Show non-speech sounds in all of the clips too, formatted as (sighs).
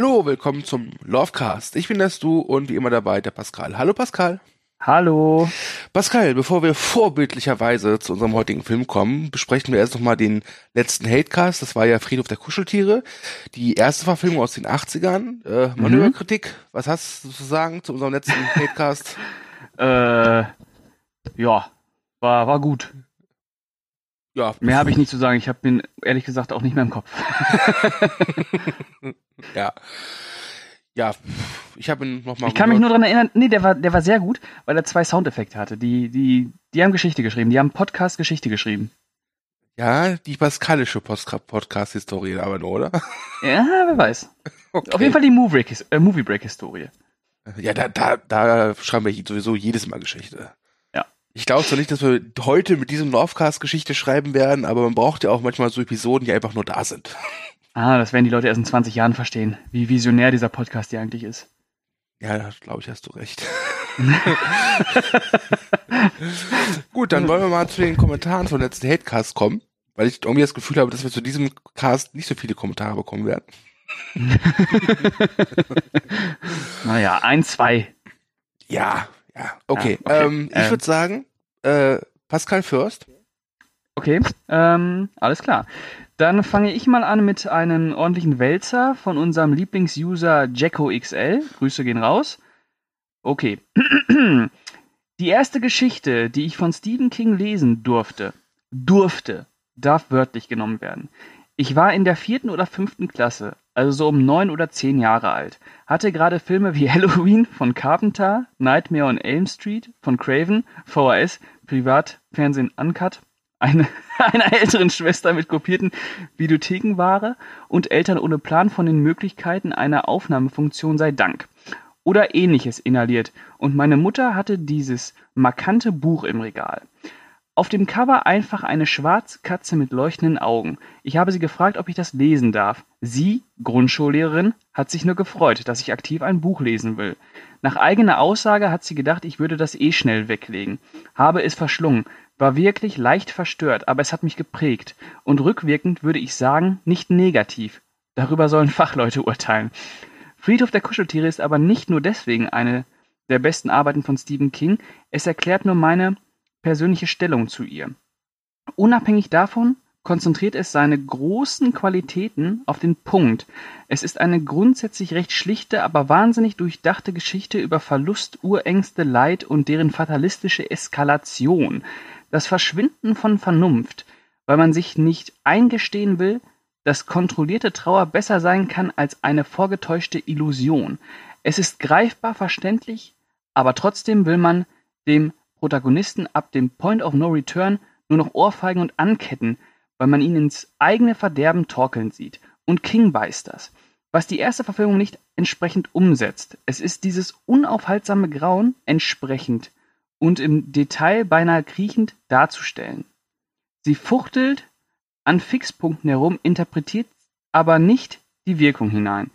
Hallo, willkommen zum Lovecast. Ich bin das Du und wie immer dabei der Pascal. Hallo Pascal. Hallo. Pascal, bevor wir vorbildlicherweise zu unserem heutigen Film kommen, besprechen wir erst nochmal den letzten Hatecast. Das war ja Friedhof der Kuscheltiere. Die erste Verfilmung aus den 80ern. Äh, Manöverkritik, mhm. was hast du zu sagen zu unserem letzten (laughs) Hatecast? äh, ja, war, war gut. Ja. Mehr habe ich nicht zu sagen. Ich habe den ehrlich gesagt auch nicht mehr im Kopf. (laughs) ja. Ja, ich habe ihn nochmal. Ich kann mich nur daran erinnern, nee, der war, der war sehr gut, weil er zwei Soundeffekte hatte. Die, die, die haben Geschichte geschrieben, die haben Podcast Geschichte geschrieben. Ja, die pascalische Podcast-Historie aber nur, oder? (laughs) Ja, wer weiß. Okay. Auf jeden Fall die Movie äh, Movie Break Historie. Ja, da, da, da schreiben wir sowieso jedes Mal Geschichte. Ich glaube zwar nicht, dass wir heute mit diesem Northcast Geschichte schreiben werden, aber man braucht ja auch manchmal so Episoden, die einfach nur da sind. Ah, das werden die Leute erst in 20 Jahren verstehen, wie visionär dieser Podcast hier eigentlich ist. Ja, glaube ich, hast du recht. (laughs) Gut, dann wollen wir mal zu den Kommentaren von letzten Hatecast kommen, weil ich irgendwie das Gefühl habe, dass wir zu diesem Cast nicht so viele Kommentare bekommen werden. (laughs) naja, ein, zwei. Ja, ja, okay. Ja, okay. Ähm, ich ähm. würde sagen, äh, Pascal First. Okay, ähm, alles klar. Dann fange ich mal an mit einem ordentlichen Wälzer von unserem Lieblingsuser JackoXL. Grüße gehen raus. Okay. (clears throat) Die erste Geschichte, die ich von Stephen King lesen durfte, durfte, darf wörtlich genommen werden. Ich war in der vierten oder fünften Klasse, also so um neun oder zehn Jahre alt, hatte gerade Filme wie (laughs) Halloween von Carpenter, Nightmare on Elm Street von Craven, VHS, Privatfernsehen Uncut eine, (laughs) einer älteren Schwester mit kopierten Videothekenware und Eltern ohne Plan von den Möglichkeiten einer Aufnahmefunktion sei Dank. Oder ähnliches inhaliert und meine Mutter hatte dieses markante Buch im Regal. Auf dem Cover einfach eine Schwarzkatze mit leuchtenden Augen. Ich habe sie gefragt, ob ich das lesen darf. Sie, Grundschullehrerin, hat sich nur gefreut, dass ich aktiv ein Buch lesen will. Nach eigener Aussage hat sie gedacht, ich würde das eh schnell weglegen. Habe es verschlungen, war wirklich leicht verstört, aber es hat mich geprägt. Und rückwirkend würde ich sagen, nicht negativ. Darüber sollen (laughs) Fachleute urteilen. Friedhof der Kuscheltiere ist aber nicht nur deswegen eine der besten Arbeiten von Stephen King, es erklärt nur meine persönliche Stellung zu ihr. Unabhängig davon konzentriert es seine großen Qualitäten auf den Punkt. Es ist eine grundsätzlich recht schlichte, aber wahnsinnig durchdachte Geschichte über Verlust, Urängste, Leid und deren fatalistische Eskalation das Verschwinden von Vernunft, weil man sich nicht eingestehen will, dass kontrollierte Trauer besser sein kann als eine vorgetäuschte Illusion. Es ist greifbar verständlich, aber trotzdem will man dem Protagonisten ab dem Point of No Return nur noch Ohrfeigen und anketten, weil man ihn ins eigene Verderben torkeln sieht. Und King weiß das. Was die erste Verfilmung nicht entsprechend umsetzt. Es ist dieses unaufhaltsame Grauen entsprechend und im Detail beinahe kriechend darzustellen. Sie fuchtelt an Fixpunkten herum, interpretiert aber nicht die Wirkung hinein.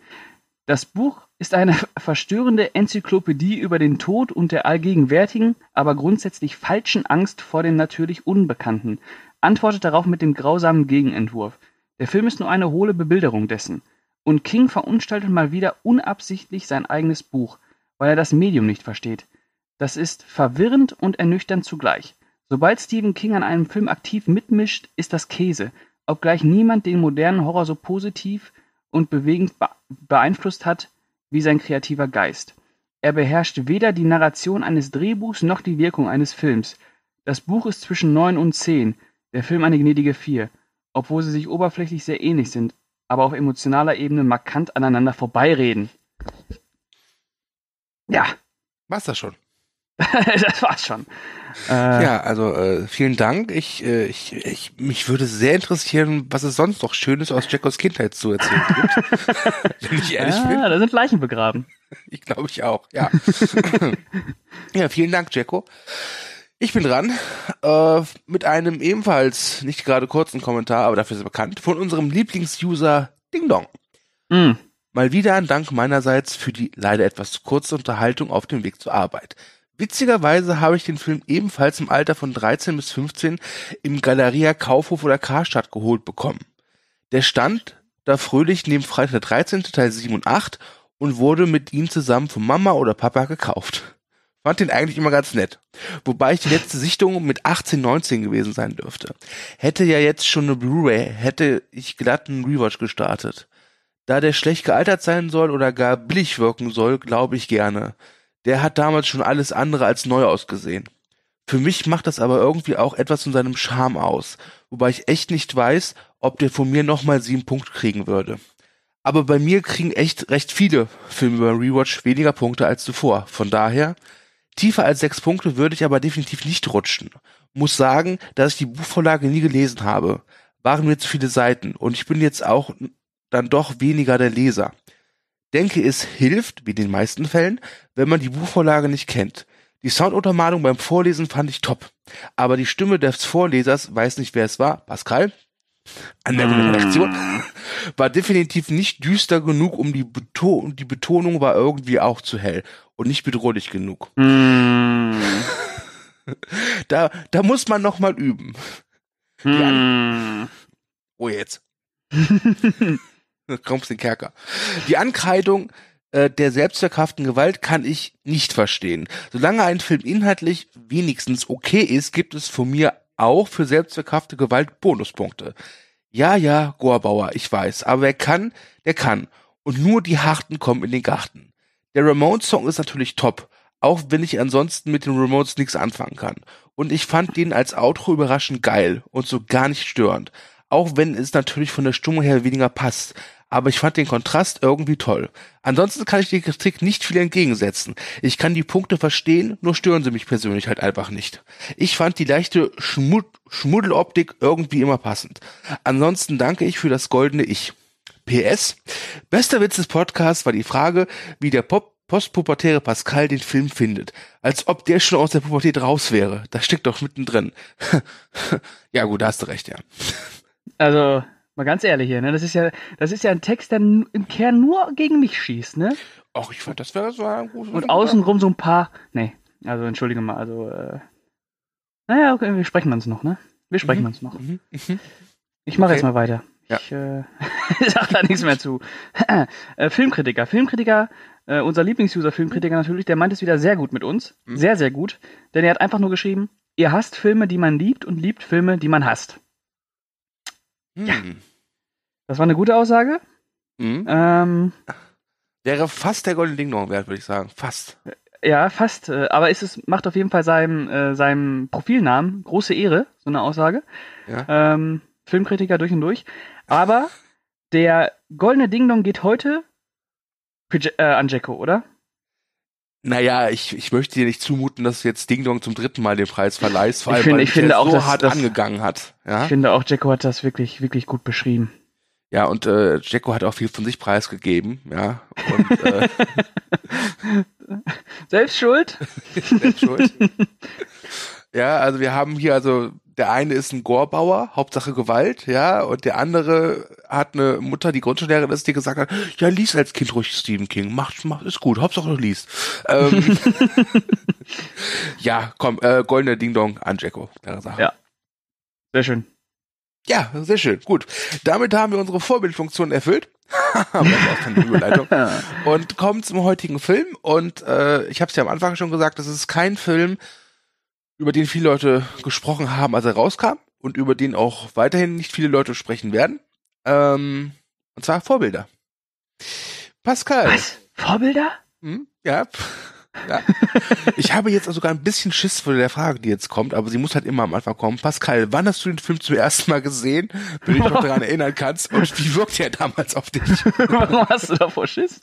Das Buch ist eine verstörende Enzyklopädie über den Tod und der allgegenwärtigen, aber grundsätzlich falschen Angst vor dem natürlich Unbekannten, antwortet darauf mit dem grausamen Gegenentwurf. Der Film ist nur eine hohle Bebilderung dessen. Und King verunstaltet mal wieder unabsichtlich sein eigenes Buch, weil er das Medium nicht versteht. Das ist verwirrend und ernüchternd zugleich. Sobald Stephen King an einem Film aktiv mitmischt, ist das Käse, obgleich niemand den modernen Horror so positiv und bewegend beeinflusst hat wie sein kreativer Geist. Er beherrscht weder die Narration eines Drehbuchs noch die Wirkung eines Films. Das Buch ist zwischen neun und zehn, der Film eine gnädige vier, obwohl sie sich oberflächlich sehr ähnlich sind, aber auf emotionaler Ebene markant aneinander vorbeireden. Ja. War's das schon? (laughs) das war's schon. Äh, ja, also äh, vielen Dank. Ich, äh, ich, ich, mich würde sehr interessieren, was es sonst noch Schönes aus Jackos Kindheit zu erzählen gibt. (laughs) Wenn ich ehrlich ja, bin. da sind Leichen begraben. Ich glaube ich auch, ja. (laughs) ja, vielen Dank, Jacko. Ich bin dran äh, mit einem ebenfalls nicht gerade kurzen Kommentar, aber dafür ist er bekannt, von unserem Lieblingsuser Ding Dong. Mm. Mal wieder ein Dank meinerseits für die leider etwas kurze Unterhaltung auf dem Weg zur Arbeit. Witzigerweise habe ich den Film ebenfalls im Alter von 13 bis 15 im Galeria Kaufhof oder Karstadt geholt bekommen. Der stand da fröhlich neben Freitag der 13. Teil 7 und 8 und wurde mit ihm zusammen von Mama oder Papa gekauft. Fand den eigentlich immer ganz nett. Wobei ich die letzte Sichtung mit 18, 19 gewesen sein dürfte. Hätte ja jetzt schon eine Blu-ray, hätte ich glatt einen Rewatch gestartet. Da der schlecht gealtert sein soll oder gar billig wirken soll, glaube ich gerne. Der hat damals schon alles andere als neu ausgesehen. Für mich macht das aber irgendwie auch etwas von seinem Charme aus, wobei ich echt nicht weiß, ob der von mir nochmal sieben Punkte kriegen würde. Aber bei mir kriegen echt recht viele Filme über Rewatch weniger Punkte als zuvor. Von daher, tiefer als sechs Punkte würde ich aber definitiv nicht rutschen. Muss sagen, dass ich die Buchvorlage nie gelesen habe. Waren mir zu viele Seiten und ich bin jetzt auch dann doch weniger der Leser. Denke, es hilft, wie in den meisten Fällen, wenn man die Buchvorlage nicht kennt. Die Sounduntermalung beim Vorlesen fand ich top. Aber die Stimme des Vorlesers, weiß nicht wer es war, Pascal, an der mm. Redaktion, (laughs) war definitiv nicht düster genug, um die, Beto die Betonung war irgendwie auch zu hell und nicht bedrohlich genug. Mm. (laughs) da, da muss man noch mal üben. Mm. Oh, jetzt. (laughs) (laughs) Kommst den Kerker. Die Ankreidung äh, der selbstverkauften Gewalt kann ich nicht verstehen. Solange ein Film inhaltlich wenigstens okay ist, gibt es von mir auch für selbstverkaufte Gewalt Bonuspunkte. Ja, ja, Gorbauer, ich weiß, aber wer kann, der kann. Und nur die Harten kommen in den Garten. Der Ramones-Song ist natürlich top, auch wenn ich ansonsten mit den Ramones nichts anfangen kann. Und ich fand den als Outro überraschend geil und so gar nicht störend. Auch wenn es natürlich von der Stimmung her weniger passt aber ich fand den Kontrast irgendwie toll. Ansonsten kann ich die Kritik nicht viel entgegensetzen. Ich kann die Punkte verstehen, nur stören sie mich persönlich halt einfach nicht. Ich fand die leichte Schmud Schmuddeloptik irgendwie immer passend. Ansonsten danke ich für das goldene Ich. PS. Bester Witz des Podcasts war die Frage, wie der Pop postpubertäre Pascal den Film findet. Als ob der schon aus der Pubertät raus wäre. Das steckt doch mittendrin. (laughs) ja gut, da hast du recht, ja. Also, Mal ganz ehrlich hier, ne? Das ist ja, das ist ja ein Text, der im Kern nur gegen mich schießt, ne? Ach, ich fand, das wäre so ein gutes. Und außenrum so ein paar. Nee, also entschuldige mal, also, äh, naja, okay, wir sprechen uns noch, ne? Wir sprechen mhm. uns noch. Mhm. Mhm. Ich mache okay. jetzt mal weiter. Ja. Ich äh, (laughs) sag da nichts mehr zu. (clears throat) äh, Filmkritiker. Filmkritiker, äh, unser Lieblingsuser Filmkritiker natürlich, der meint es wieder sehr gut mit uns. Mhm. Sehr, sehr gut. Denn er hat einfach nur geschrieben, ihr hasst Filme, die man liebt und liebt Filme, die man hasst. Hm. Ja. Das war eine gute Aussage. Mhm. Ähm, Wäre fast der Golden Ding Dong wert, würde ich sagen. Fast. Ja, fast. Äh, aber ist es macht auf jeden Fall seinem, äh, seinem Profilnamen große Ehre, so eine Aussage. Ja. Ähm, Filmkritiker durch und durch. Aber der goldene Ding Dong geht heute äh, an Jacko, oder? Naja, ich, ich möchte dir nicht zumuten, dass du jetzt Ding Dong zum dritten Mal den Preis verleihst, vor allem, ich finde, weil ich finde auch, so hart das, angegangen hat. Ja? Ich finde auch, Jacko hat das wirklich, wirklich gut beschrieben. Ja, und äh, Jacko hat auch viel von sich preisgegeben, ja. Und, äh, (laughs) Selbst schuld? (laughs) Selbst schuld. ja, also wir haben hier also der eine ist ein Gorbauer, Hauptsache Gewalt, ja, und der andere hat eine Mutter, die Grundschullehrerin ist, die gesagt hat, ja, lies als Kind ruhig Stephen King, mach, mach, ist gut, Hauptsache du liest. Ähm, (laughs) ja, komm, äh, goldene Ding Dong an Jacko, klare Sache. Ja, sehr schön. Ja, sehr schön, gut. Damit haben wir unsere Vorbildfunktion erfüllt. (laughs) (laughs) und kommen zum heutigen Film. Und äh, ich habe es ja am Anfang schon gesagt, das ist kein Film, über den viele Leute gesprochen haben, als er rauskam und über den auch weiterhin nicht viele Leute sprechen werden. Ähm, und zwar Vorbilder. Pascal. Was? Vorbilder? Hm? Ja. (laughs) ja. ich habe jetzt sogar ein bisschen Schiss vor der Frage, die jetzt kommt, aber sie muss halt immer am Anfang kommen. Pascal, wann hast du den Film zum ersten Mal gesehen, wenn du dich noch daran erinnern kannst? Und wie wirkt er damals auf dich? (laughs) Warum hast du davor Schiss?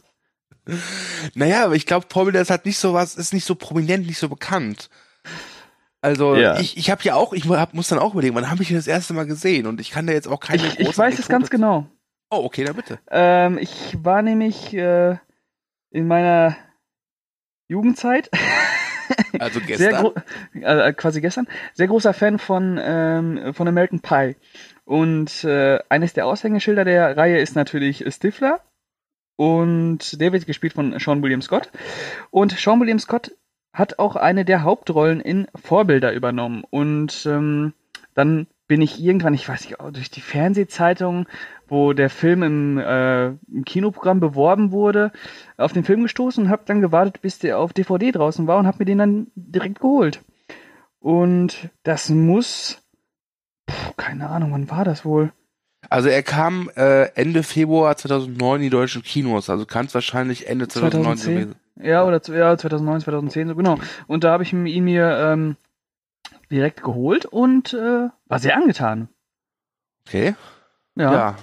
Naja, aber ich glaube, Vorbilder ist halt nicht so was, ist nicht so prominent, nicht so bekannt. Also ja. ich, ich habe ja auch, ich hab, muss dann auch überlegen, wann habe ich das erste Mal gesehen und ich kann da jetzt auch keine Ich, ich weiß es ganz genau. Oh, okay, dann bitte. Ähm, ich war nämlich äh, in meiner Jugendzeit. (laughs) Also gestern? äh, quasi gestern. Sehr großer Fan von, ähm, von American Pie. Und äh, eines der Aushängeschilder der Reihe ist natürlich Stifler. Und der wird gespielt von Sean William Scott. Und Sean William Scott hat auch eine der Hauptrollen in Vorbilder übernommen. Und ähm, dann bin ich irgendwann, ich weiß nicht, durch die Fernsehzeitung wo der Film im, äh, im Kinoprogramm beworben wurde, auf den Film gestoßen und habe dann gewartet, bis der auf DVD draußen war und habe mir den dann direkt geholt. Und das muss, pff, keine Ahnung, wann war das wohl? Also er kam äh, Ende Februar 2009 in die deutschen Kinos, also kann es wahrscheinlich Ende 2009 2010? gewesen. Ja, oder zu- ja, 2009, 2010, so genau. Und da habe ich ihn mir ähm, direkt geholt und äh, war sehr angetan. Okay. Ja. Ja.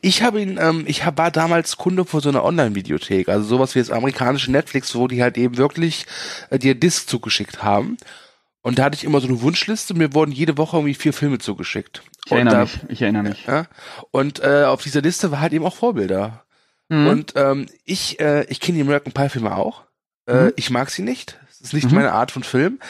Ich habe ihn, ähm, ich hab, war damals Kunde von so einer Online-Videothek, also sowas wie das amerikanische Netflix, wo die halt eben wirklich äh, dir Disc zugeschickt haben. Und da hatte ich immer so eine Wunschliste, mir wurden jede Woche irgendwie vier Filme zugeschickt. Ich erinnere da, mich, ich erinnere mich. Ja, und äh, auf dieser Liste war halt eben auch Vorbilder. Mhm. Und ähm, ich, äh, ich kenne die American Pie Filme auch. Äh, Mhm. Ich mag sie nicht. Es ist nicht Mhm. meine Art von Film.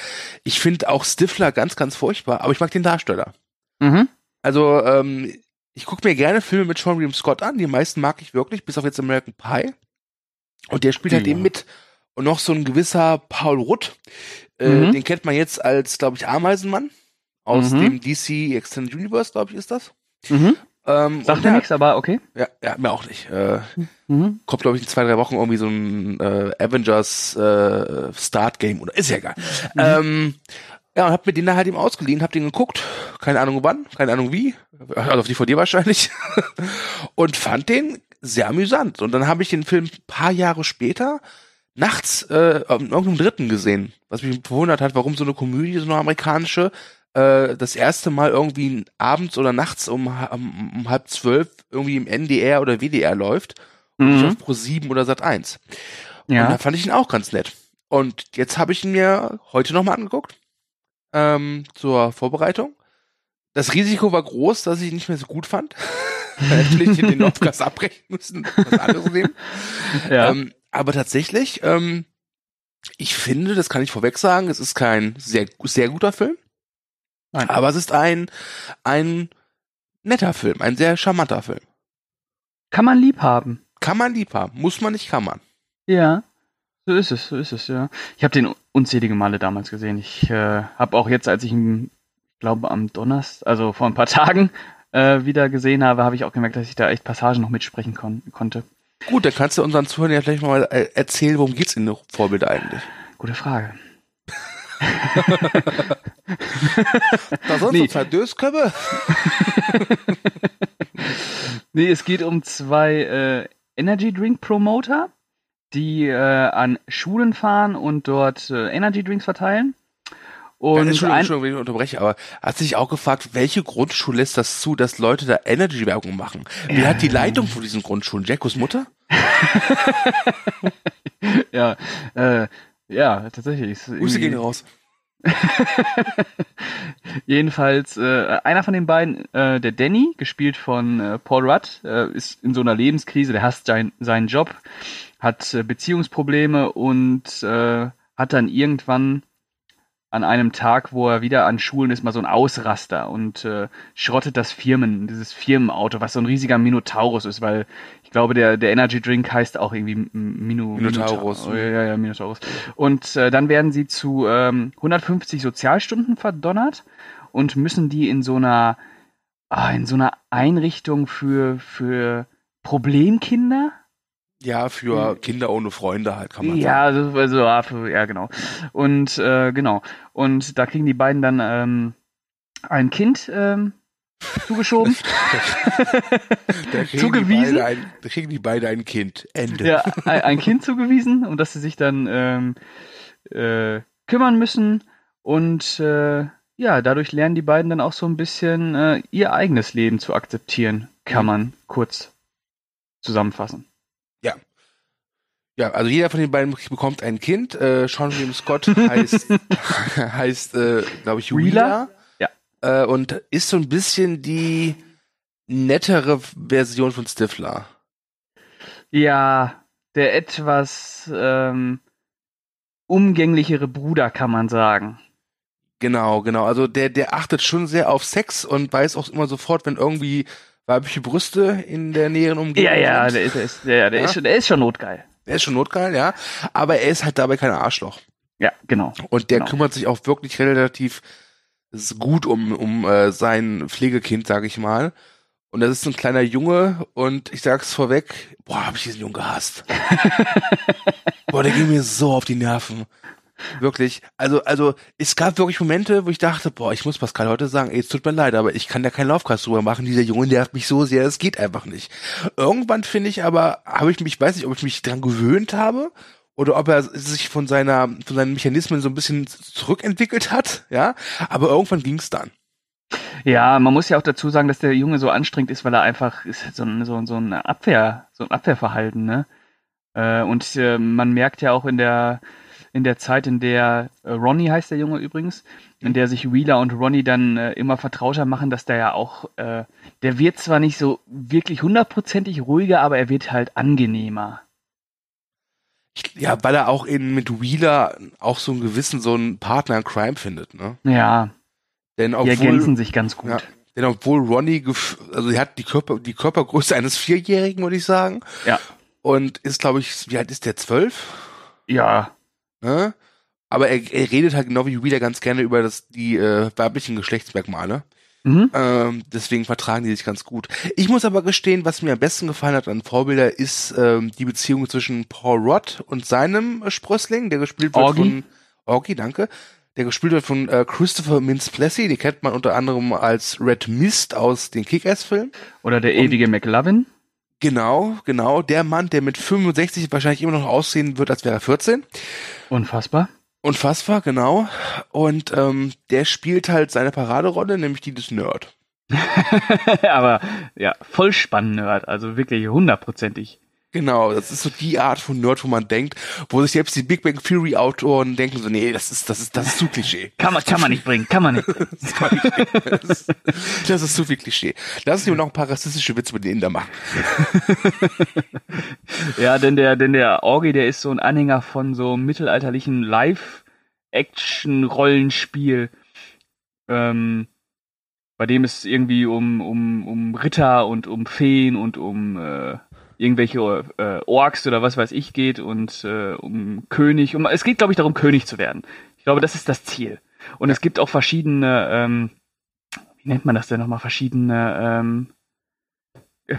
Ich finde auch Stifler ganz, ganz furchtbar, aber ich mag den Darsteller. mhm. Also, ähm, ich gucke mir gerne Filme mit Sean William Scott an. Die meisten mag ich wirklich, bis auf jetzt American Pie. Und der spielt halt Ja. eben mit. Und noch so ein gewisser Paul Rudd. Äh, Mhm. Den kennt man jetzt als, glaube ich, Ameisenmann. Aus Mhm. dem DC Extended Universe, glaube ich, ist das. Mhm. Ähm, Sagt mir nichts, aber okay. Ja, ja, mir auch nicht. Äh, Mhm. kommt, glaube ich, in zwei, drei Wochen irgendwie so ein äh, Avengers äh, Start Game oder ist ja egal. Mhm. Ähm, ja, und hab mir den da halt eben ausgeliehen, hab den geguckt, keine Ahnung wann, keine Ahnung wie, also auf DVD wahrscheinlich, (laughs) und fand den sehr amüsant. Und dann habe ich den Film ein paar Jahre später nachts äh, in irgendeinem Dritten gesehen, was mich verwundert hat, warum so eine Komödie, so eine amerikanische, äh, das erste Mal irgendwie abends oder nachts um, um, um halb zwölf irgendwie im NDR oder WDR läuft und nicht Mhm. auf Pro 7 oder Sat 1. Und da Ja. fand ich ihn auch ganz nett. Und jetzt habe ich ihn mir heute nochmal angeguckt ähm, zur Vorbereitung. Das Risiko war groß, dass ich ihn nicht mehr so gut fand. (laughs) Dann hätte ich den Podcast (laughs) abbrechen müssen, was anderes nehmen. ja. Ähm, aber tatsächlich, ähm, ich finde, das kann ich vorweg sagen, es ist kein sehr, sehr guter Film, Nein. aber es ist ein, ein netter Film, ein sehr charmanter Film. Kann man lieb haben. Kann man lieb haben, muss man nicht, kann man. Ja. So ist es, so ist es, ja. Ich habe den unzählige Male damals gesehen. Ich äh, habe auch jetzt, als ich ihn, ich glaube am Donnerstag, also vor ein paar (laughs) Tagen, äh, wieder gesehen habe, habe ich auch gemerkt, dass ich da echt Passagen noch mitsprechen kon konnte. Gut, dann kannst du unseren Zuhörern ja vielleicht mal äh, erzählen, worum geht's in der Vorbild eigentlich? Gute Frage. Da sonst Nee. zwei Dösköpfe? (laughs) Nee, es geht um zwei äh, Energy Drink Promoter, die äh, an Schulen fahren und dort äh, Energy Drinks verteilen. Und Entschuldigung, ein, Entschuldigung, wenn ich unterbreche, aber hat sich auch gefragt, welche Grundschule lässt das zu, dass Leute da Energy-Werbung machen? Wer hat die Leitung von diesen Grundschulen? Jackos Mutter? (laughs) ja, äh, ja, tatsächlich. Grüße gehen raus. (laughs) Jedenfalls, äh, einer von den beiden, äh, der Danny, gespielt von äh, Paul Rudd, äh, ist in so einer Lebenskrise, der hasst sein, seinen Job, hat äh, Beziehungsprobleme und äh, hat dann irgendwann an einem Tag, wo er wieder an Schulen ist, mal so ein Ausraster und äh, schrottet das Firmen, dieses Firmenauto, was so ein riesiger Minotaurus ist, weil ich glaube, der, der Energy Drink heißt auch irgendwie M- Minu, Minotaurus. Minotaur- Ja, ja, Minotaurus. Und äh, dann werden sie zu ähm, 150 Sozialstunden verdonnert und müssen die in so einer ah, in so einer Einrichtung für für Problemkinder Ja, für Kinder ohne Freunde halt, kann man ja, sagen. also, ja, für, ja, genau. Und äh, genau. Und da kriegen die beiden dann ähm, ein Kind ähm, zugeschoben. (laughs) Da zugewiesen? Ein, da kriegen die beide ein Kind. Ende. ja, ein, ein Kind zugewiesen, um das sie sich dann ähm, äh, kümmern müssen. Und äh, ja, dadurch lernen die beiden dann auch so ein bisschen äh, ihr eigenes Leben zu akzeptieren, kann Mhm. man kurz zusammenfassen. Ja, also jeder von den beiden bekommt ein Kind. Äh, Sean William Scott (laughs) heißt, (laughs) heißt äh, glaube ich, Wheeler? Wheeler. Äh, und ist so ein bisschen die nettere Version von Stifler. Ja, der etwas ähm, umgänglichere Bruder, kann man sagen. Genau, genau. Also der, der achtet schon sehr auf Sex und weiß auch immer sofort, wenn irgendwie weibliche Brüste in der näheren Umgebung Ja, ja, der ist, der ist, der, der Ja? ist, schon, der ist schon notgeil. Der ist schon notgeil, ja. Aber er ist halt dabei kein Arschloch. Ja, genau. Und der Genau. kümmert sich auch wirklich relativ gut um, um äh, sein Pflegekind, sag ich mal. Und das ist ein kleiner Junge und ich sag's vorweg, boah, hab ich diesen Jungen gehasst. (laughs) boah, der ging mir so auf die Nerven. Wirklich. Also, also, es gab wirklich Momente, wo ich dachte, boah, ich muss Pascal heute sagen, ey, es tut mir leid, aber ich kann da keinen Laufkast drüber machen. Dieser Junge nervt mich so sehr, es geht einfach nicht. Irgendwann finde ich aber, habe ich mich, weiß nicht, ob ich mich dran gewöhnt habe oder ob er sich von seiner, von seinen Mechanismen so ein bisschen zurückentwickelt hat, ja. Aber irgendwann ging's dann. Ja, man muss ja auch dazu sagen, dass der Junge so anstrengend ist, weil er einfach ist so ein, so, so ein Abwehr, so ein Abwehrverhalten, ne? Äh, und äh, man merkt ja auch in der in der Zeit, in der äh, Ronnie heißt der Junge übrigens, in der sich Wheeler und Ronnie dann äh, immer vertrauter machen, dass der ja auch, äh, der wird zwar nicht so wirklich hundertprozentig ruhiger, aber er wird halt angenehmer. Ja, weil er auch in, mit Wheeler auch so einen gewissen, so einen Partner in Crime findet, ne? Ja. Denn obwohl, die ergänzen sich ganz gut. Ja, denn obwohl Ronnie, also er hat die Körper, die Körpergröße eines Vierjährigen, würde ich sagen. Ja. Und ist, glaube ich, wie alt ist der? Zwölf? Ja. Ne? Aber er, er redet halt genau wie Wheeler ganz gerne über das, die äh, weiblichen Geschlechtsmerkmale. Mhm. Ähm, deswegen vertragen die sich ganz gut. Ich muss aber gestehen, was mir am besten gefallen hat an Vorbilder, ist ähm, die Beziehung zwischen Paul Rudd und seinem Sprössling, der gespielt wird Orgi. von Orgi, danke. Der gespielt wird von äh, Christopher Mintz-Plessy, die kennt man unter anderem als Red Mist aus den Kick-Ass-Filmen. Oder der ewige McLovin. Genau, genau. Der Mann, der mit 65 wahrscheinlich immer noch aussehen wird, als wäre er 14. Unfassbar. Unfassbar, genau. Und ähm, der spielt halt seine Paraderolle, nämlich die des Nerd. (laughs) Aber ja, voll spannend Nerd, also wirklich hundertprozentig. Genau, das ist so die Art von Nerd, wo man denkt, wo sich selbst die Big Bang Theory Autoren denken so, nee, das ist, das ist, das ist zu Klischee. (laughs) kann man, kann man nicht bringen, kann man nicht. (laughs) das, ist, das ist zu viel Klischee. Lass uns lieber noch ein paar rassistische Witze mit den Inder machen. (laughs) ja, denn der, denn der Orgi, der ist so ein Anhänger von so mittelalterlichen Live-Action-Rollenspiel, ähm, bei dem es irgendwie um, um, um Ritter und um Feen und um, äh, irgendwelche äh, Orks oder was weiß ich geht und äh, um König. Um, es geht, glaube ich, darum, König zu werden. Ich glaube, das ist das Ziel. Und es gibt auch verschiedene, ähm, wie nennt man das denn nochmal, verschiedene, ähm, äh,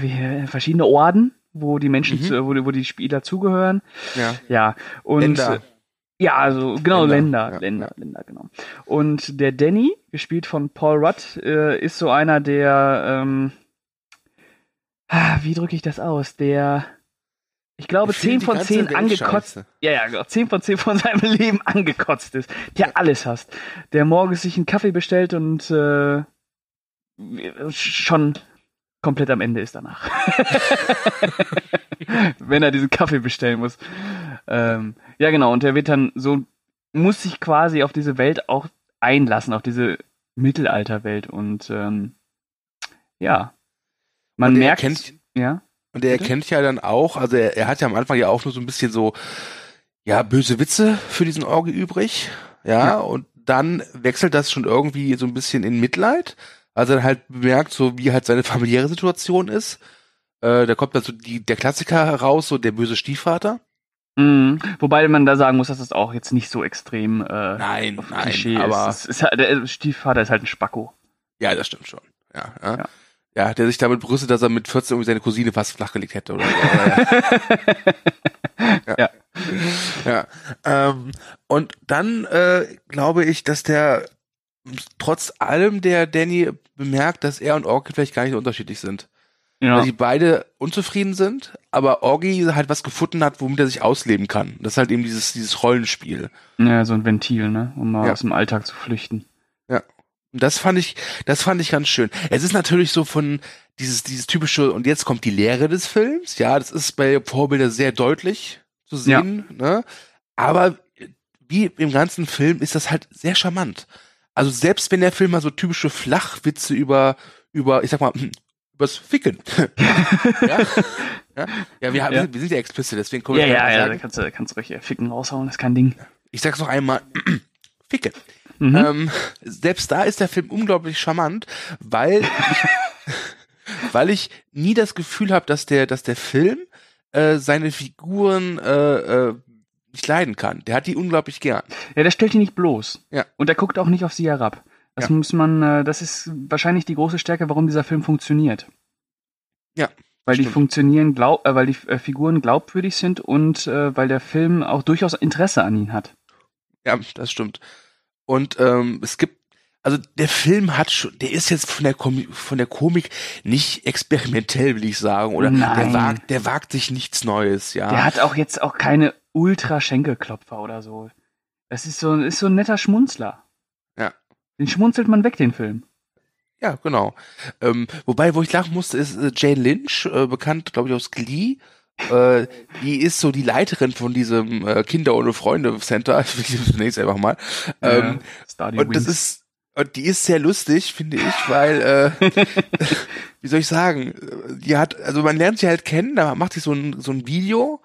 wie, verschiedene Orden, wo die Menschen, mhm. zu, wo, wo die Spieler zugehören. Ja. Ja. Und Länder. ja, also genau Länder, Länder, ja. Länder, Länder, genau. Und der Danny, gespielt von Paul Rudd, äh, ist so einer, der ähm, wie drücke ich das aus? Der, ich glaube, Ich finde 10 die von ganze 10 Welt angekotzt, scheiße. ja, ja, genau, 10 von 10 von seinem (laughs) Leben angekotzt ist, der alles hasst, der morgens sich einen Kaffee bestellt und äh, schon komplett am Ende ist danach. (laughs) Wenn er diesen Kaffee bestellen muss. Ähm, ja, genau, und der wird dann so, muss sich quasi auf diese Welt auch einlassen, auf diese Mittelalterwelt und ähm, ja, man Und er merkt, erkennt- ja. Und er erkennt ja dann auch, also er, er hat ja am Anfang ja auch nur so ein bisschen so, ja, böse Witze für diesen Orgi übrig. Ja, Ja. und dann wechselt das schon irgendwie so ein bisschen in Mitleid. Also er halt bemerkt, so wie halt seine (laughs) familiäre Situation ist. Äh, da kommt dann so die, der Klassiker heraus, so der böse Stiefvater. Mhm. Wobei man da sagen muss, dass das auch jetzt nicht so extrem äh, Nein, auf nein, Klischee aber ist. Es ist halt, der Stiefvater ist halt ein Spacko. ja, das stimmt schon. Ja, ja. Ja. Ja. der sich damit brüstet, dass er mit 14 irgendwie seine Cousine fast flachgelegt hätte oder so. ja. Ja. Ja. Ähm, und dann äh, glaube ich, dass der trotz allem der Danny bemerkt, dass er und Orgi vielleicht gar nicht so unterschiedlich sind. Ja. Weil die beide unzufrieden sind, aber Orgi halt was gefunden hat, womit er sich ausleben kann. Das ist halt eben dieses, dieses Rollenspiel. ja, so ein Ventil, ne? Um mal Ja. aus dem Alltag zu flüchten. Das fand ich, das fand ich ganz schön. Es ist natürlich so von dieses, dieses typische, und jetzt kommt die Lehre des Films. Ja, das ist bei Vorbilder sehr deutlich zu sehen, ne? Aber wie im ganzen Film ist das halt sehr charmant. Also selbst wenn der Film mal so typische Flachwitze über, über, ich sag mal, hm, übers Ficken. (laughs) ja? Ja, ja, wir, haben, Ja. wir sind ja explicit, deswegen Ja, wir ja, ja, sagen. da kannst du, kannst du ruhig äh, Ficken raushauen, das ist kein Ding. Ich sag's noch einmal, (clears throat) Ficken. Mhm. Ähm, selbst da ist der Film unglaublich charmant, weil ich, (laughs) weil ich nie das Gefühl habe, dass der, dass der Film äh, seine Figuren äh, äh, nicht leiden kann. Der hat die unglaublich gern. Ja, der stellt die nicht bloß. Ja. Und der guckt auch nicht auf sie herab. Das Ja. muss man, äh, das ist wahrscheinlich die große Stärke, warum dieser Film funktioniert. Ja, Weil die stimmt. funktionieren, glaub, äh, weil die äh, Figuren glaubwürdig sind und äh, weil der Film auch durchaus Interesse an ihnen hat. Ja, das stimmt. Und ähm, es gibt, also der Film hat schon, der ist jetzt von der Komik, von der Komik nicht experimentell, will ich sagen, oder der Nein. wagt, der wagt sich nichts Neues, ja. Der hat auch jetzt auch keine Ultra-Schenkelklopfer oder so. Das ist so, ist so ein netter Schmunzler. Ja. Den schmunzelt man weg, den Film. Ja, genau. Ähm, wobei, wo ich lachen musste, ist äh, Jane Lynch, äh, bekannt, glaube ich, aus Glee. Äh, die ist so die Leiterin von diesem äh, Kinder ohne Freunde Center. (laughs) Ich nenne es einfach mal. Ähm, Ja, und das ist, und die ist sehr lustig, finde ich, weil, äh, (laughs) wie soll ich sagen, die hat, also man lernt sie halt kennen, da macht sie so ein, so ein Video,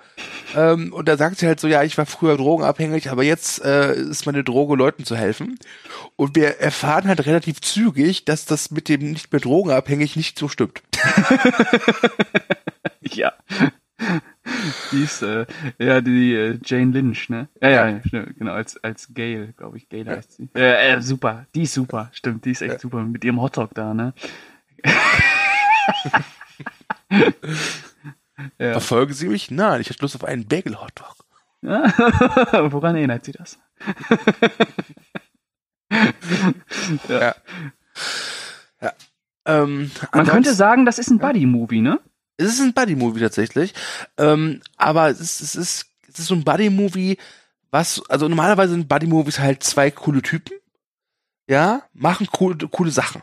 ähm, und da sagt sie halt so, ja, ich war früher drogenabhängig, aber jetzt äh, ist meine Droge, Leuten zu helfen. Und wir erfahren halt relativ zügig, dass das mit dem nicht mehr drogenabhängig nicht so stimmt. (laughs) Ja. Die ist, äh, ja, die äh, Jane Lynch, ne? Ja, ja, ja stimmt, genau, als, als Gail, glaube ich, Gail heißt sie. Äh, äh, super, die ist super, stimmt, die ist echt Ja. super, mit ihrem Hotdog da, ne? (laughs) ja. Verfolgen Sie mich? Nein, ich hätte Lust auf einen Bagel-Hotdog. (laughs) Woran erinnert sie das? (laughs) Ja. ja. Ähm, Man könnte sagen, das ist ein Buddy-Movie, ne? Es ist ein Buddy-Movie tatsächlich. Ähm, aber es ist, es ist, es ist so ein Buddy-Movie, was, also normalerweise sind Buddy-Movies halt zwei coole Typen. Ja, machen coole, coole Sachen.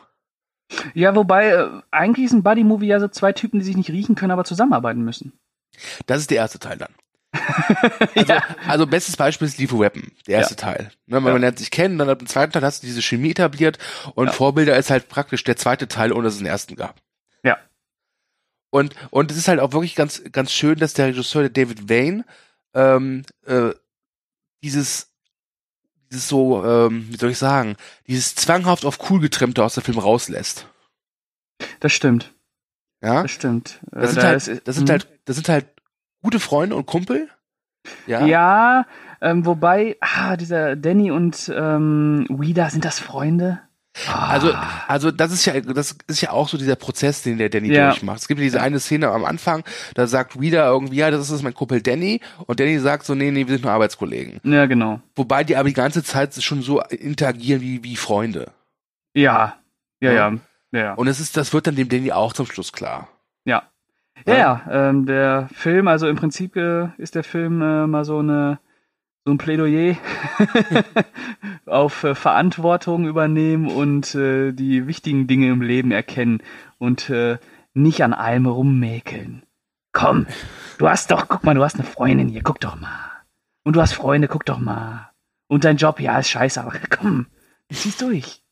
Ja, wobei, äh, eigentlich ist ein Buddy-Movie ja so zwei Typen, die sich nicht riechen können, aber zusammenarbeiten müssen. Das ist der erste Teil dann. (laughs) Also, also bestes Beispiel ist Lethal Weapon, der erste Teil. Ne, weil Ja. man lernt sich kennen, dann ab dem zweiten Teil hast du diese Chemie etabliert und Ja. Vorbilder ist halt praktisch der zweite Teil, ohne dass es einen ersten gab. Und, und es ist halt auch wirklich ganz, ganz schön, dass der Regisseur, der David Vane, ähm, äh, dieses, dieses so, ähm, wie soll ich sagen, dieses zwanghaft auf cool getrimmte aus dem Film rauslässt. Das stimmt, Ja. das stimmt. Äh, Das sind da halt, ist- das sind Mhm. halt, das sind halt gute Freunde und Kumpel. Ja. Ja, ähm, wobei, ah, dieser Danny und ähm, Weeda, sind das Freunde? Ah, Also, also das ist ja, das ist ja auch so dieser Prozess, den der Danny Ja. durchmacht. Es gibt ja diese eine Szene am Anfang, da sagt wieder irgendwie, ja, das ist mein Kumpel Danny, und Danny sagt so, nee, nee, wir sind nur Arbeitskollegen. ja, genau. Wobei die aber die ganze Zeit schon so interagieren wie, wie Freunde. Ja, ja, Ja. ja, ja, ja. Und es ist, das wird dann dem Danny auch zum Schluss klar. Ja, ja, ja ähm, der Film, also im Prinzip äh, ist der Film äh, mal so eine so ein Plädoyer (laughs) auf äh, Verantwortung übernehmen und äh, die wichtigen Dinge im Leben erkennen und äh, nicht an allem rummäkeln. Komm, du hast doch, guck mal, du hast eine Freundin hier, guck doch mal. Und du hast Freunde, guck doch mal. Und dein Job, ja, ist scheiße, aber komm, zieh's durch.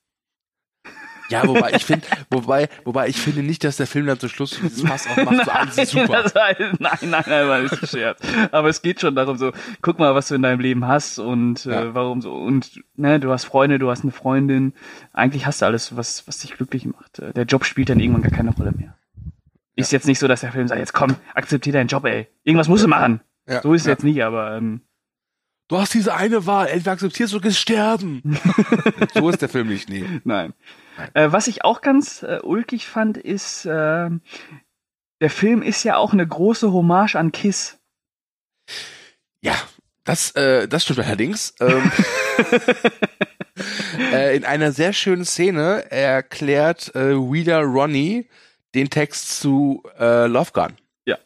Ja, wobei ich finde, wobei, wobei ich finde nicht, dass der Film dann zum Schluss dieses Fass aufmacht, so alles ist super. Das heißt, nein, nein, nein, war ist ein Scherz. Aber es geht schon darum, so, guck mal, was du in deinem Leben hast und Ja. äh, warum so. Und ne, du hast Freunde, du hast eine Freundin. Eigentlich hast du alles, was, was dich glücklich macht. Äh, Der Job spielt dann irgendwann gar keine Rolle mehr. Ist jetzt nicht so, dass der Film sagt, jetzt komm, akzeptier deinen Job, ey. Irgendwas musst du machen. Ja, So ist es ja. jetzt nicht, aber ähm, Du hast diese eine Wahl, entweder akzeptierst du gehst sterben. (laughs) so ist der Film nicht, nee. nein. Äh, was ich auch ganz äh, ulkig fand, ist, äh, der Film ist ja auch eine große Hommage an Kiss. Ja, das, äh, das stimmt allerdings. Ähm, (laughs) äh, in einer sehr schönen Szene erklärt äh, Wheeler Ronnie den Text zu Love Gun. Ja.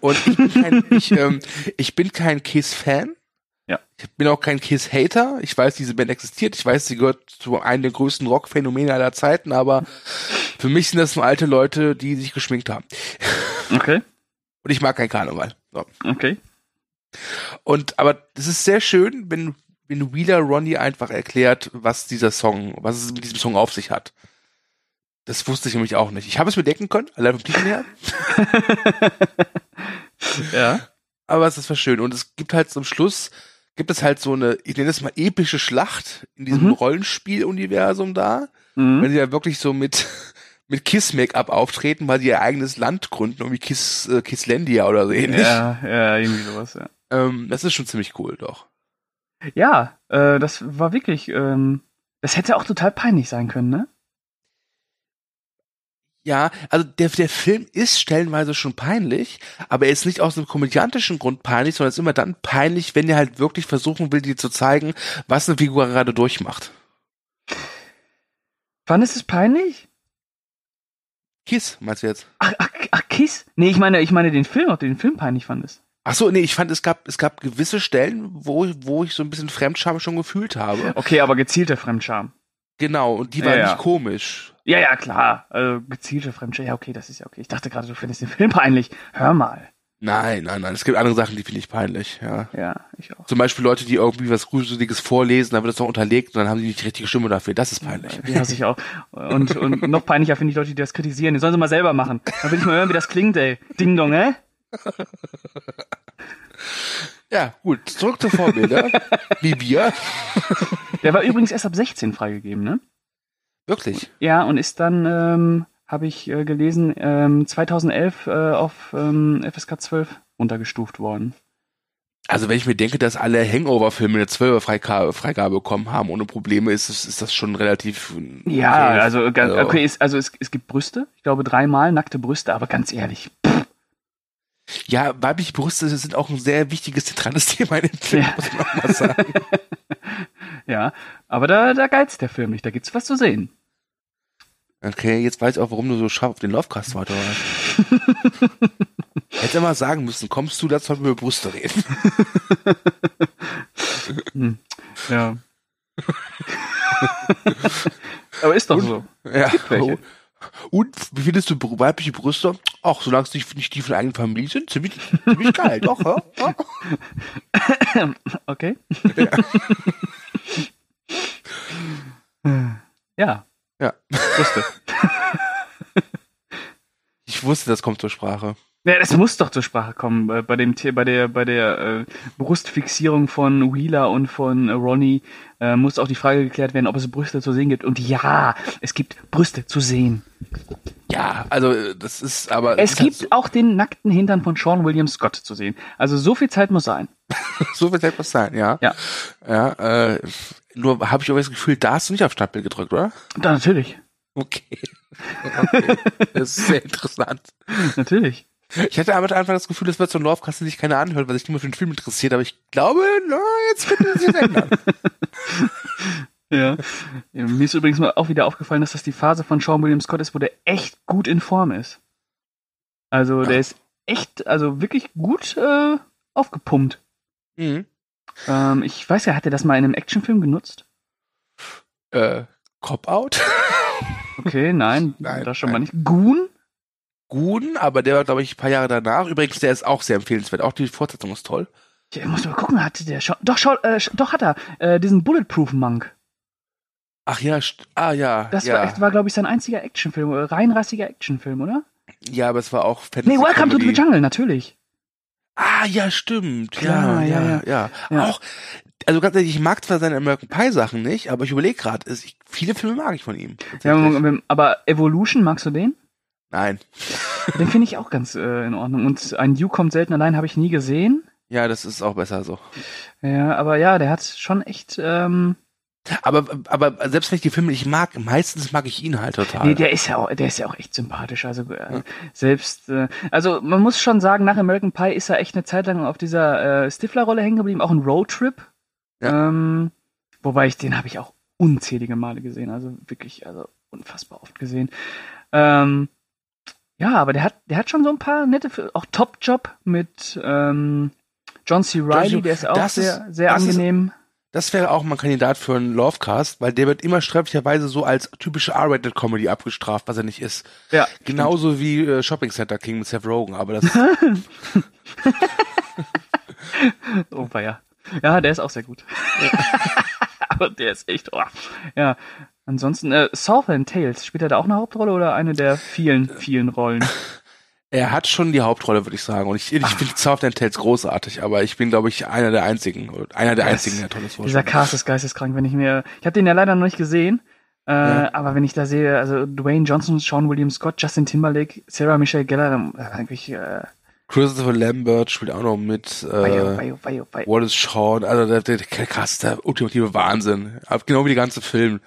Und ich bin kein, ich, ähm, ich bin kein Kiss-Fan. Ja. Ich bin auch kein Kiss-Hater. Ich weiß, diese Band existiert. Ich weiß, sie gehört zu einem der größten Rock-Phänomene aller Zeiten, aber (laughs) für mich sind das nur alte Leute, die sich geschminkt haben. (laughs) Okay, Und ich mag kein Karneval. So. okay. Und aber das ist sehr schön, wenn, wenn Wheeler Ronnie einfach erklärt, was dieser Song, was es mit diesem Song auf sich hat. Das wusste ich nämlich auch nicht. Ich habe es mir denken können, allein vom Titel her, (laughs) Ja. aber es ist was schön. Und es gibt halt zum Schluss, gibt es halt so eine, ich nenne es mal epische Schlacht in diesem Mhm. Rollenspiel-Universum da, Mhm. wenn sie ja wirklich so mit, (laughs) mit Kiss-Make-up auftreten, weil sie ihr eigenes Land gründen, irgendwie Kiss, äh, Kisslandia oder so ähnlich. Ja, ja, irgendwie sowas, ja. Ähm, das ist schon ziemlich cool, doch. Ja, äh, das war wirklich ähm, Das hätte auch total peinlich sein können, ne? Ja, also der, der Film ist stellenweise schon peinlich, aber er ist nicht aus einem komödiantischen Grund peinlich, sondern ist immer dann peinlich, wenn er halt wirklich versuchen will, dir zu zeigen, was eine Figur gerade durchmacht. Fandest du es peinlich? Kiss, meinst du jetzt? Ach, ach, ach, Kiss? Nee, ich meine, ich meine den Film, ob du den Film peinlich fandest. Ach so, nee, ich fand, es gab, es gab gewisse Stellen, wo, wo ich so ein bisschen Fremdscham schon gefühlt habe. Okay, aber gezielter Fremdscham. Genau, und die war Ja, ja. nicht komisch. Ja, ja, klar. Also, gezielte Fremdscham. Ja, okay, das ist ja okay. Ich dachte gerade, du findest den Film peinlich. Hör mal. Nein, nein, nein. Es gibt andere Sachen, die finde ich peinlich, ja. Ja, ich auch. Zum Beispiel Leute, die irgendwie was Gruseliges vorlesen, dann wird das noch unterlegt und dann haben die nicht die richtige Stimme dafür. Das ist peinlich. Die hasse ich auch. Und, und noch peinlicher finde ich Leute, die das kritisieren. Die sollen sie mal selber machen. Dann will ich mal hören, wie das klingt, ey. Ding dong, hä? Ja, gut. Zurück zu Vorbilder. (laughs) Wie wir. Der war übrigens erst ab 16 freigegeben, ne? Wirklich. Ja, und ist dann, ähm, habe ich äh, gelesen, ähm, 2011 äh, auf ähm, FSK 12 runtergestuft worden. Also wenn ich mir denke, dass alle Hangover-Filme eine 12 Freigabe, Freigabe bekommen haben ohne Probleme, ist, es- ist das schon relativ. Ja, okay. also, ganz, okay, ist, also es, es gibt Brüste. Ich glaube dreimal nackte Brüste, aber ganz ehrlich. Ja, weibliche Brüste sind auch ein sehr wichtiges, zentrales (laughs) Thema in dem Film, Ja. muss man mal sagen. (laughs) Ja, aber da, da geizt der Film nicht. Da gibt's was zu sehen. Okay, jetzt weiß ich auch, warum du so scharf auf den Lovecast weiter warst. (laughs) Hätte mal sagen müssen, kommst du, dazu sollten wir über Brüste reden. (laughs) Hm. Ja. (laughs) aber ist doch so. Ja. Und wie findest du weibliche Brüste? Ach, solange es nicht, nicht die von der eigenen Familie sind, ziemlich, ziemlich geil, doch, ja? Okay. ja. Ja. Brüste. (laughs) Ich wusste, das kommt zur Sprache. Ja, das muss doch zur Sprache kommen bei, bei dem bei der bei der äh, Brustfixierung von Wheeler und von äh, Ronnie äh, muss auch die Frage geklärt werden, ob es Brüste zu sehen gibt. Und ja, es gibt Brüste zu sehen. Ja, also äh, das ist aber. Es halt gibt auch den nackten Hintern von Sean William Scott zu sehen. Also so viel Zeit muss sein. so, (laughs) so viel etwas sein, ja. Ja. Ja, äh, nur habe ich aber das Gefühl, da hast du nicht auf Stapel gedrückt, oder? Da natürlich, Okay. (laughs) okay. Das ist sehr interessant. natürlich. Ich hatte aber einfach das Gefühl, das wird so ein Lovecast, den sich keiner anhört, weil sich niemand für den Film interessiert, aber ich glaube, na, jetzt wird es sich ändern. (laughs) Ja. ja. Mir ist übrigens mal auch wieder aufgefallen, dass das die Phase von Sean William Scott ist, wo der echt gut in Form ist. Also der Ja. ist echt, also wirklich gut äh, aufgepumpt. mhm. Ähm, ich weiß ja, hat er das mal in einem Actionfilm genutzt? äh, Cop-Out? (laughs) Okay, nein, Nein, das schon nein. mal nicht. Goon? Guten, aber der war, glaube ich, ein paar Jahre danach. Übrigens, der ist auch sehr empfehlenswert. Auch die Fortsetzung ist toll. Ich muss mal gucken, hatte der schon. Doch, schon, äh, doch hat er. Äh, diesen Bulletproof Monk. Ach ja, ah ja. Das ja. war, echt- war glaube ich, sein einziger Actionfilm, äh, reinrassiger Actionfilm, oder? Ja, aber es war auch Fantasy Nee, Welcome to the Comedy. Jungle, natürlich. Ah, ja, stimmt. Klar, ja, ja, ja, ja, Ja. Auch, also ganz ehrlich, ich mag zwar seine American Pie Sachen nicht, aber ich überlege gerade, viele Filme mag ich von ihm. Ja, aber Evolution, magst du den? Nein. Den finde ich auch ganz äh, in Ordnung. Und ein You kommt selten allein, habe ich nie gesehen. Ja, das ist auch besser so. Ja, aber ja, der hat schon echt. Ähm, Aber, aber selbst wenn ich die Filme nicht mag, meistens mag ich ihn halt total. nee, der ist ja auch, der ist ja auch echt sympathisch. Also äh, selbst, äh, also man muss schon sagen, nach American Pie ist er echt eine Zeit lang auf dieser äh, Stifler-Rolle hängen geblieben, auch ein Roadtrip. Ja. Ähm, wobei ich den habe ich auch unzählige Male gesehen, also wirklich, also unfassbar oft gesehen. Ähm, ja, aber der hat, der hat schon so ein paar nette, auch Top Job mit ähm, John C. Reilly, C. der ist auch das ist- sehr, sehr ist- angenehm. Das wäre auch mal ein Kandidat für einen Lovecast, weil der wird immer sträflicherweise so als typische R-Rated-Comedy abgestraft, was er nicht ist. ja, Genauso wie äh, Shopping Center King mit Seth Rogen, aber das (laughs) Oh, ja. Ja, der ist auch sehr gut. (laughs) Aber der ist echt, oh. Ja. Ansonsten, äh, Southland Tales, spielt er da auch eine Hauptrolle oder eine der vielen, vielen Rollen? (laughs) er hat schon die Hauptrolle, würde ich sagen. Und ich, ich finde Southland Tales großartig, aber ich bin, glaube ich, einer der einzigen, oder einer der Das- einzigen, der tolles Wort Dieser Cast ist geisteskrank, wenn ich mir, ich habe den ja leider noch nicht gesehen, äh, Ja. aber wenn ich da sehe, also Dwayne Johnson, Sean William Scott, Justin Timberlake, Sarah Michelle Gellar, dann äh, eigentlich, äh, Christopher Lambert spielt auch noch mit. Äh, weio, weio, weio. Wallace Shawn, also der, der, der krass, der ultimative Wahnsinn. Genau wie der ganze Film.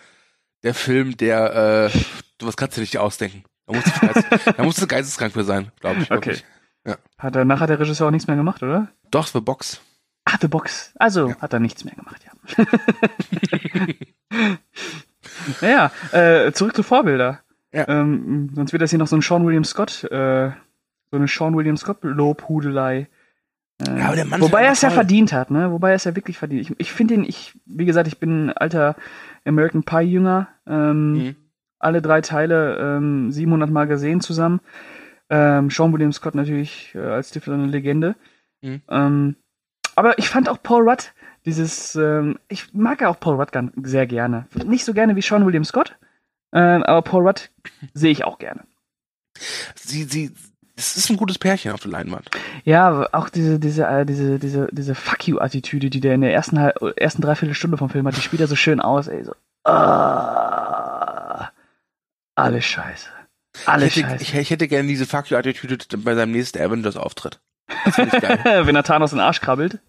Der Film, der, äh, du was kannst du nicht ausdenken. Da musst du, da musst du geisteskrank für sein, glaube ich. Okay. Wirklich. Hat er nachher der Regisseur auch nichts mehr gemacht, oder? Doch, für Box. Ah, The Box. Also Ja. hat er nichts mehr gemacht, ja. (laughs) naja, äh, zurück zu Vorbilder. Ja. Ähm, sonst wird das hier noch so ein Sean William Scott, äh, so eine Sean William Scott Lobhudelei. Äh, Ja, aber der Mann wobei ist er es ja verdient hat, ne? Wobei er es ja wirklich verdient. Ich, ich finde ihn, ich, wie gesagt, ich bin ein alter American Pie Jünger. Ähm, Mhm. Alle drei Teile ähm, 700 Mal gesehen zusammen. Ähm, Sean William Scott natürlich äh, als Stifter eine Legende. Mhm. Ähm, aber ich fand auch Paul Rudd dieses, ähm, ich mag ja auch Paul Rudd sehr gerne. Nicht so gerne wie Sean William Scott, ähm, aber Paul Rudd (laughs) sehe ich auch gerne. Sie, sie, es ist ein gutes Pärchen auf der Leinwand. Ja, auch diese, diese, äh, diese, diese, diese Fuck you-Attitüde, die der in der ersten, ersten Dreiviertelstunde vom Film hat, die spielt er so schön aus, ey, so, ah, alles scheiße. Alles ich, hätte, scheiße. ich, ich hätte gerne diese Fuck you-Attitüde bei seinem nächsten Avengers-Auftritt. (laughs) Wenn er Thanos in den Arsch krabbelt.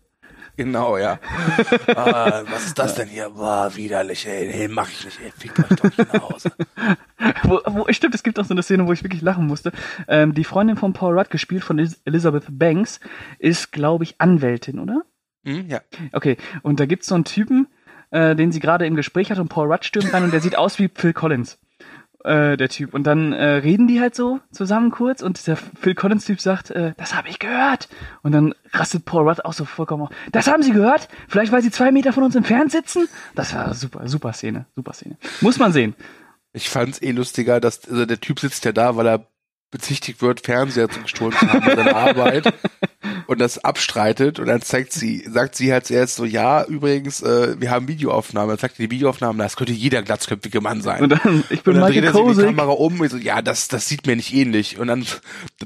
Genau, ja. (laughs) ah, was ist das denn hier? Boah, widerlich, ey. Nee, mach ich nicht, ey. Fickt euch doch hier nach Hause. (laughs) wo, wo, stimmt, es gibt auch so eine Szene, wo ich wirklich lachen musste. Ähm, die Freundin von Paul Rudd, gespielt von Elizabeth Banks, ist, glaube ich, Anwältin, oder? Hm, ja. Okay, und da gibt's so einen Typen, äh, den sie gerade im Gespräch hat und Paul Rudd stürmt rein und der sieht aus wie Phil Collins. Äh, der Typ. Und dann äh, reden die halt so zusammen kurz und der Phil Collins-Typ sagt, äh, das habe ich gehört. Und dann rastet Paul Rudd auch so vollkommen auf. Das haben sie gehört? Vielleicht, weil sie zwei Meter von uns entfernt sitzen? Das war super, super Szene, super Szene. Muss man sehen. Ich fand's eh lustiger, dass also der Typ sitzt ja da, weil er bezichtigt wird, Fernseher zu gestohlen zu haben bei seiner Arbeit (laughs) und das abstreitet und dann zeigt sie, sagt sie halt zuerst so, ja, übrigens, äh, wir haben Videoaufnahmen. Dann sagt die Videoaufnahmen, das könnte jeder glatzköpfige Mann sein. Und dann, ich bin und dann Michael dreht er sich die. Kamera um und so, ja, das, das sieht mir nicht ähnlich. Und dann,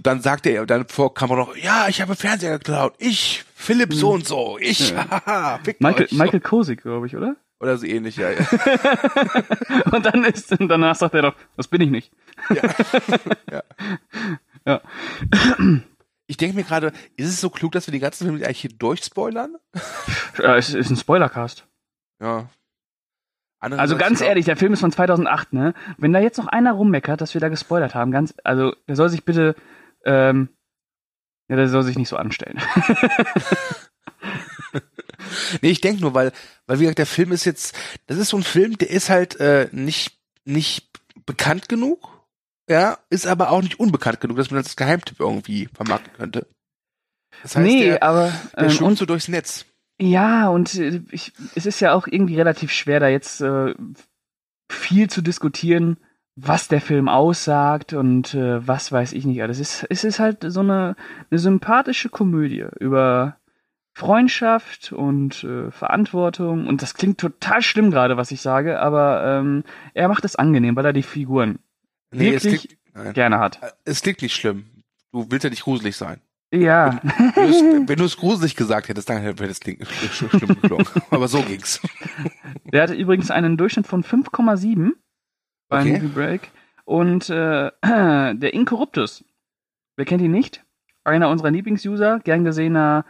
dann sagt er, dann vor Kamera noch, ja, ich habe Fernseher geklaut. Ich, Philipp so und so. Ich, haha, fickt Michael, euch. Michael Kosick, glaube ich, oder? Oder so ähnlich, ja. ja. (laughs) Und dann ist, und danach sagt er doch, das bin ich nicht. Ja. (laughs) Ja. Ich denke mir gerade, ist es so klug, dass wir die ganzen Filme eigentlich hier durchspoilern? Ja, (laughs) es ist ein Spoilercast. Ja. Andererseits Also ganz ehrlich, der Film ist von 2008, ne? Wenn da jetzt noch einer rummeckert, dass wir da gespoilert haben, ganz, also der soll sich bitte, ähm, ja, der soll sich nicht so anstellen. (laughs) (laughs) Nee, ich denke nur, weil, weil wie gesagt, der Film ist jetzt, das ist so ein Film, der ist halt äh, nicht, nicht bekannt genug, ja, ist aber auch nicht unbekannt genug, dass man das als Geheimtipp irgendwie vermarkten könnte. Das heißt, nee, der, aber der ähm, und so durchs Netz. Ja, und äh, ich, es ist ja auch irgendwie relativ schwer, da jetzt äh, viel zu diskutieren, was der Film aussagt und äh, was weiß ich nicht alles. Es ist, es ist halt so eine, eine sympathische Komödie über Freundschaft und äh, Verantwortung. Und das klingt total schlimm gerade, was ich sage, aber ähm, er macht es angenehm, weil er die Figuren Nee, es wirklich klingt, gerne hat. es klingt nicht schlimm. Du willst ja nicht gruselig sein. Ja, Wenn du es- (laughs) gruselig gesagt hättest, dann hätte es kling- sch- schlimm geklungen. (laughs) Aber so ging's. (laughs) Der hatte übrigens einen Durchschnitt von 5,7 bei Okay. Movie Break. Und äh, (clears throat) der Inkorruptus, wer kennt ihn nicht? Einer unserer Lieblingsuser, gern gesehener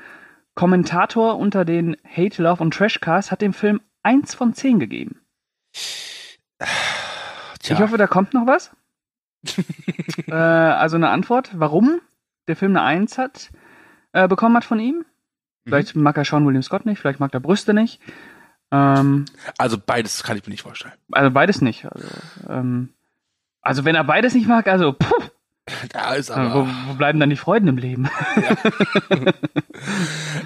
Kommentator unter den Hate, Love und Trashcasts, hat dem Film 1 von 10 gegeben. (sighs) Tja, Ich hoffe, da kommt noch was. Äh, also eine Antwort, warum der Film eine 1 hat, äh, bekommen hat von ihm. Vielleicht mag er Sean William Scott nicht, vielleicht mag er Brüste nicht. Ähm, also beides kann ich mir nicht vorstellen. Also beides nicht. Also, ähm, also wenn er beides nicht mag, also puh, (laughs) Da ist äh, aber, wo, wo bleiben dann die Freuden im Leben? (laughs)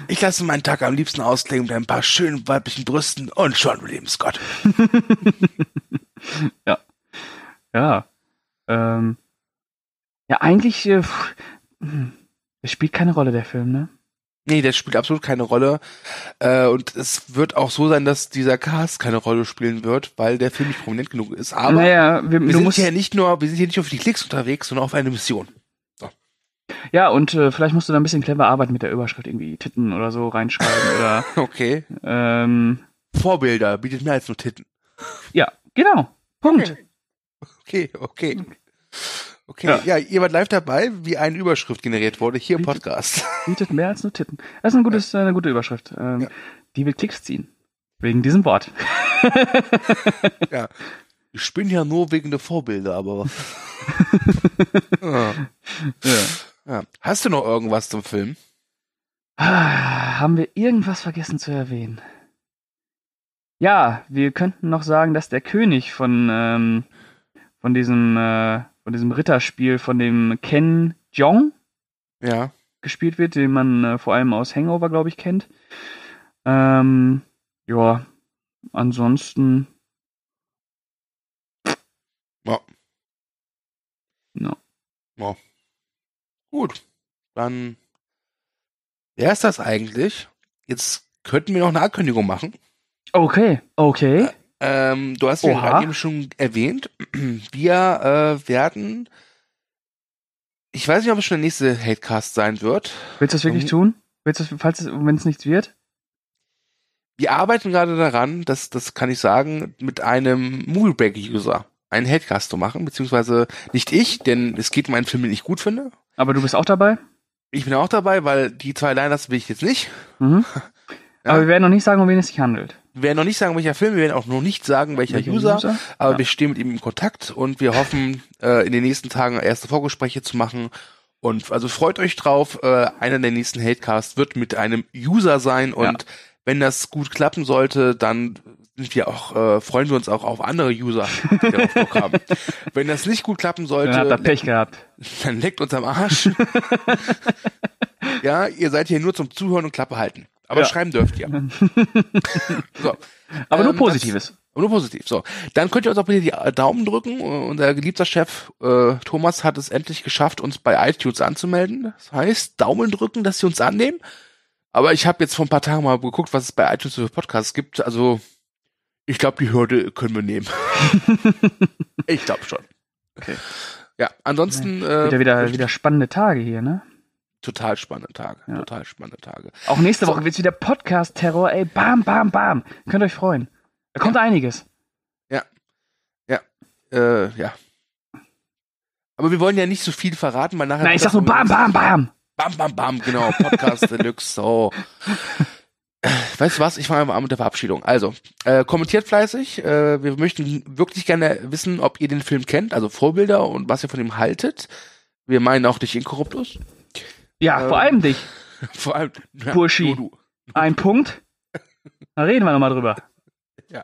ich lasse meinen Tag am liebsten ausklingen mit ein paar schönen weiblichen Brüsten und Sean William Scott. (laughs) ja. Ähm, ja, eigentlich, äh, hm, es spielt keine Rolle, der Film, ne? Nee, das spielt absolut keine Rolle. Äh, und es wird auch so sein, dass dieser Cast keine Rolle spielen wird, weil der Film nicht prominent genug ist. Aber naja, wir, wir du sind musst, hier nicht nur, wir sind hier nicht auf die Klicks unterwegs, sondern auf eine Mission. ja, und äh, vielleicht musst du da ein bisschen clever arbeiten mit der Überschrift, irgendwie Titten oder so reinschreiben oder, (laughs) Okay. ähm, Vorbilder bietet mehr als nur Titten. ja, genau. Punkt. Okay, okay. Okay, ja. ja, ihr wart live dabei, wie eine Überschrift generiert wurde, hier im Podcast. (laughs) Bietet mehr als nur Titten. Das ist ein gutes, ja. eine gute Überschrift. Ähm, ja. Die will Klicks ziehen. Wegen diesem Wort. (laughs) ja. Ich bin ja nur wegen der Vorbilder, aber. (laughs) ja. ja. Hast du noch irgendwas zum Film? Ah, haben wir irgendwas vergessen zu erwähnen? Ja, wir könnten noch sagen, dass der König von, ähm, von diesem, äh, von diesem Ritterspiel, von dem Ken Jong ja. gespielt wird, den man äh, vor allem aus Hangover, glaube ich, kennt. Ähm, ja, ansonsten. Ja. No. Ja. Gut. Dann wäre es das eigentlich. Jetzt könnten wir noch eine Ankündigung machen. Okay, okay. Äh, ähm, du hast ja gerade eben schon erwähnt, (clears throat) wir äh, werden, ich weiß nicht, ob es schon der nächste Hatecast sein wird. Willst du das wirklich um, tun? Willst du, falls es, wenn es nichts wird? Wir arbeiten gerade daran, das, das kann ich sagen, mit einem Moviebreak-User einen Hatecast zu machen, beziehungsweise nicht ich, denn es geht um einen Film, den ich gut finde. Aber du bist auch dabei? Ich bin auch dabei, weil die zwei Liners will ich jetzt nicht. Mhm. (laughs) Ja. Aber wir werden noch nicht sagen, um wen es sich handelt. Wir werden noch nicht sagen, welcher Film, wir werden auch noch nicht sagen, welcher, welcher User, User, aber ja. wir stehen mit ihm in Kontakt und wir hoffen, äh, in den nächsten Tagen erste Vorgespräche zu machen. Und also freut euch drauf, äh, einer der nächsten Hatecasts wird mit einem User sein und ja. wenn das gut klappen sollte, dann sind wir auch, äh, freuen wir uns auch auf andere User, die darauf Bock haben. (laughs) Wenn das nicht gut klappen sollte, dann habt ihr Pech gehabt. Dann leckt uns am Arsch. (laughs) ja, ihr seid hier nur zum Zuhören und Klappe halten. Aber ja. schreiben dürft ihr. (laughs) so. Aber nur ähm, Positives. Das, nur positiv. So. Dann könnt ihr uns auch bitte die Daumen drücken. Unser geliebter Chef äh, Thomas hat es endlich geschafft, uns bei iTunes anzumelden. Das heißt, Daumen drücken, dass sie uns annehmen. Aber ich habe jetzt vor ein paar Tagen mal geguckt, was es bei iTunes für Podcasts gibt. Also, ich glaube, die Hürde können wir nehmen. (laughs) ich glaube schon. Okay. Ja, ansonsten. Äh, wieder, wieder, wieder spannende Tage hier, ne? Total spannende Tage. Ja. Total spannende Tage. Auch nächste Woche wird's wieder Podcast-Terror, ey. Bam, bam, bam. Könnt euch freuen. Da kommt ja. einiges. Ja. Ja. Äh, ja. Aber wir wollen ja nicht so viel verraten, weil nachher. Nein, ich sag nur bam, bam, bam. Bam, bam, bam, genau. Podcast (laughs) Deluxe, so. Weißt du was? Ich fange einfach an mit der Verabschiedung. Also, äh, kommentiert fleißig. Äh, wir möchten wirklich gerne wissen, ob ihr den Film kennt, also Vorbilder und was ihr von ihm haltet. Wir meinen auch dich Inkorruptus. Ja, ähm, vor allem dich. (laughs) Vor allem. Ja, Burschi. Du, du. Ein (laughs) Punkt. Da reden wir nochmal drüber. Ja.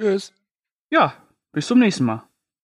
Tschüss. Ja, bis zum nächsten Mal.